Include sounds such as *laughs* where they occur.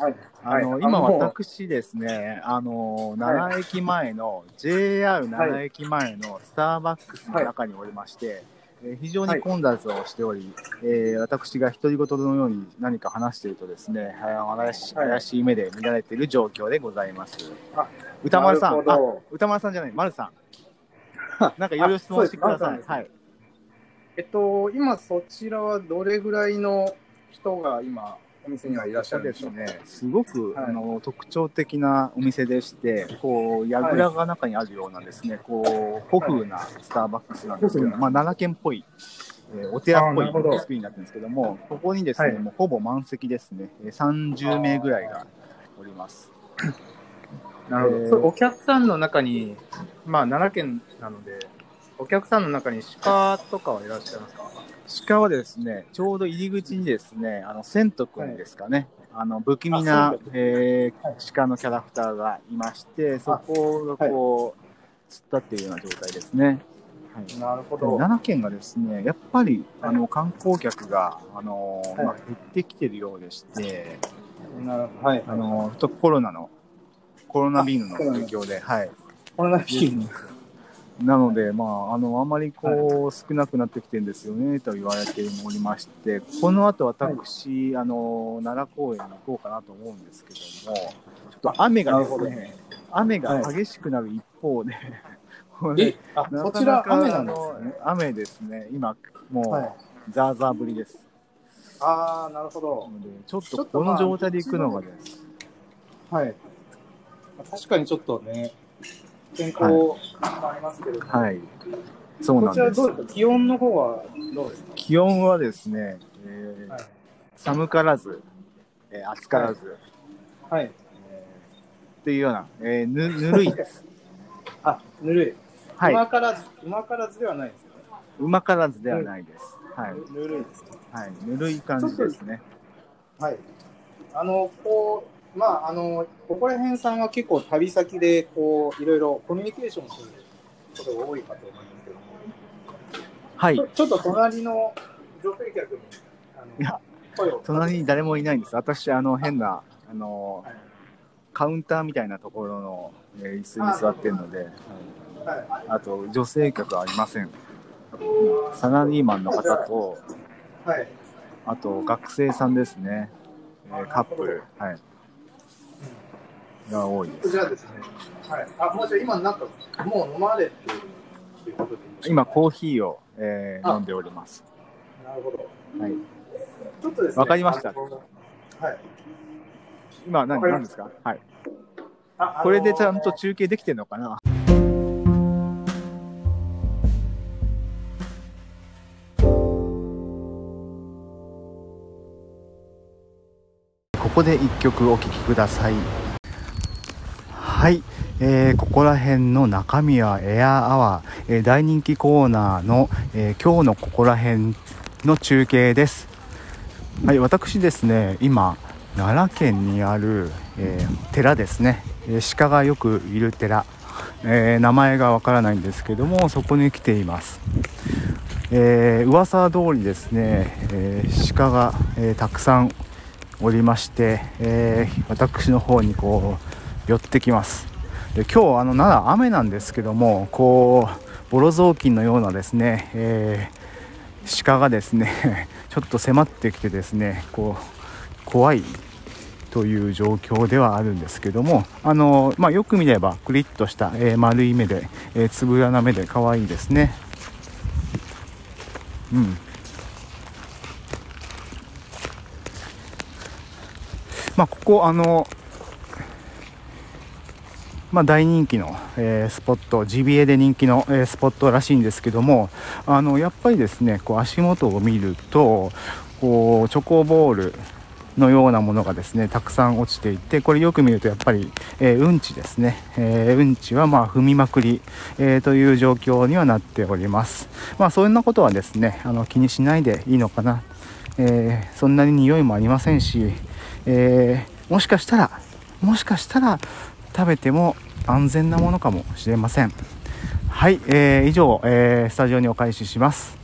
はい。あの、はい今もう私ですね、あの、奈良駅前の、JR 奈良駅前のスターバックスの中におりまして、えー非常に混雑をしており、えー私が独り言のように何か話しているとですね、はい怪しはい怪しい目で見られている状況でございます。あ歌丸さん、あ歌丸さんじゃない、丸さん。*laughs* なんかいろいろ質問してください。はい。えっと、今そちらはどれぐらいの人が今、お店にはいらっしゃるんでしょうですね、すごく、はい。あの特徴的なお店でして、こう櫓が中にあるようなですね、こう古風なスターバックスなんですけど、古風まあ、奈良県っぽい、えーお寺っぽい作りになってるんですけども、ここにですね、はい。もうほぼ満席ですね、えー30名ぐらいがおります。*coughs* なるほど。えー。それお客さんの中に、まあ、奈良県なので、お客さんの中に鹿とかはいらっしゃいますか？鹿はですね、ちょうど入り口にですね、あの、千とくんですかね、あの、不気味なあ、えーはい鹿のキャラクターがいまして、そこがこう、突っ立っているような状態ですね。はい。なるほ奈良県がですね、やっぱり、あの、観光客が、あの、はいまあ、減ってきてるようでして。はい。あの、とコロナの、コロナビームの影響で、はい。これだけなので、まあ、あの、あまりこう、少なくなってきてるんですよね、と言われておりまして、この後私、あの、奈良公園に行こうかなと思うんですけども、ちょっと雨がですね、雨が激しくなる一方で、こちら雨なんですあねの。雨ですね、今、もう、はい。ザーザー降りです。ああ、なるほど。ちょっとこの状態で行くのがです。はい。確かにちょっとね、天候もありますけれども、はい。そうなんです気温の方はどうですか？気温はですね、えーはい。寒からず、えー暑からず、はい。えーっていうような、えーぬぬるいです。*laughs* あ、ぬるい。はい。馬からず、馬からずではないですよね。うまからずではないです。はい。ぬるいですね。はい。ぬるい感じですね。はい。あの、こう、まあ、あの、ここら辺さんは結構旅先で、こう、いろいろコミュニケーションすることが多いかと思いますけども、はいちょ。ちょっと隣の女性客に、あの、いや声を。隣に誰もいないんです。私、あの、変な、あのはい、カウンターみたいなところの、えー椅子に座ってるので、はいはい。あと、女性客はありません。サラリーマンの方と、はい。あと、学生さんですね。えーカップル、はい。が多いです。じゃあですね、はい。あ、もうじゃあ今なんか、もう飲まれてるということで今、コーヒーを、えーあ飲んでおります。なるほど。はい。ちょっとですね。わかりましたはい。今、何何ですか？はい。あこれでちゃんと中継できてるのかな？ここで一曲お聴きください。はい、えーここら辺の中身はエアアワー、えー大人気コーナーの、えー今日のここら辺の中継です。はい、私ですね、今、奈良県にある、えー寺ですね、えー鹿がよくいる寺、えー名前がわからないんですけども、そこに来ています。えー噂通りですね、えー鹿が、えーたくさんおりまして、えー私の方にこう寄ってきます。で今日あの奈良雨なんですけどもこうボロ雑巾のようなですね、えー鹿がですね *laughs* ちょっと迫ってきてですねこう怖いという状況ではあるんですけどもあの、まあ、よく見ればクリッとした、えー丸い目で、えーつぶらな目で可愛いですね。うん。まあ、ここあの、まあ、大人気の、えースポットジビエで人気の、えースポットらしいんですけどもあのやっぱりですねこう足元を見るとこうチョコボールのようなものがですねたくさん落ちていてこれよく見るとやっぱり、えーうんちですね、えーうんちはま踏みまくり、えーという状況にはなっております。まあそんなことはですねあの気にしないでいいのかな、えそんなに匂いもありませんしえもしかしたらもしかしたら食べても安全なものかもしれません。はい、えー以上、えースタジオにお返しします。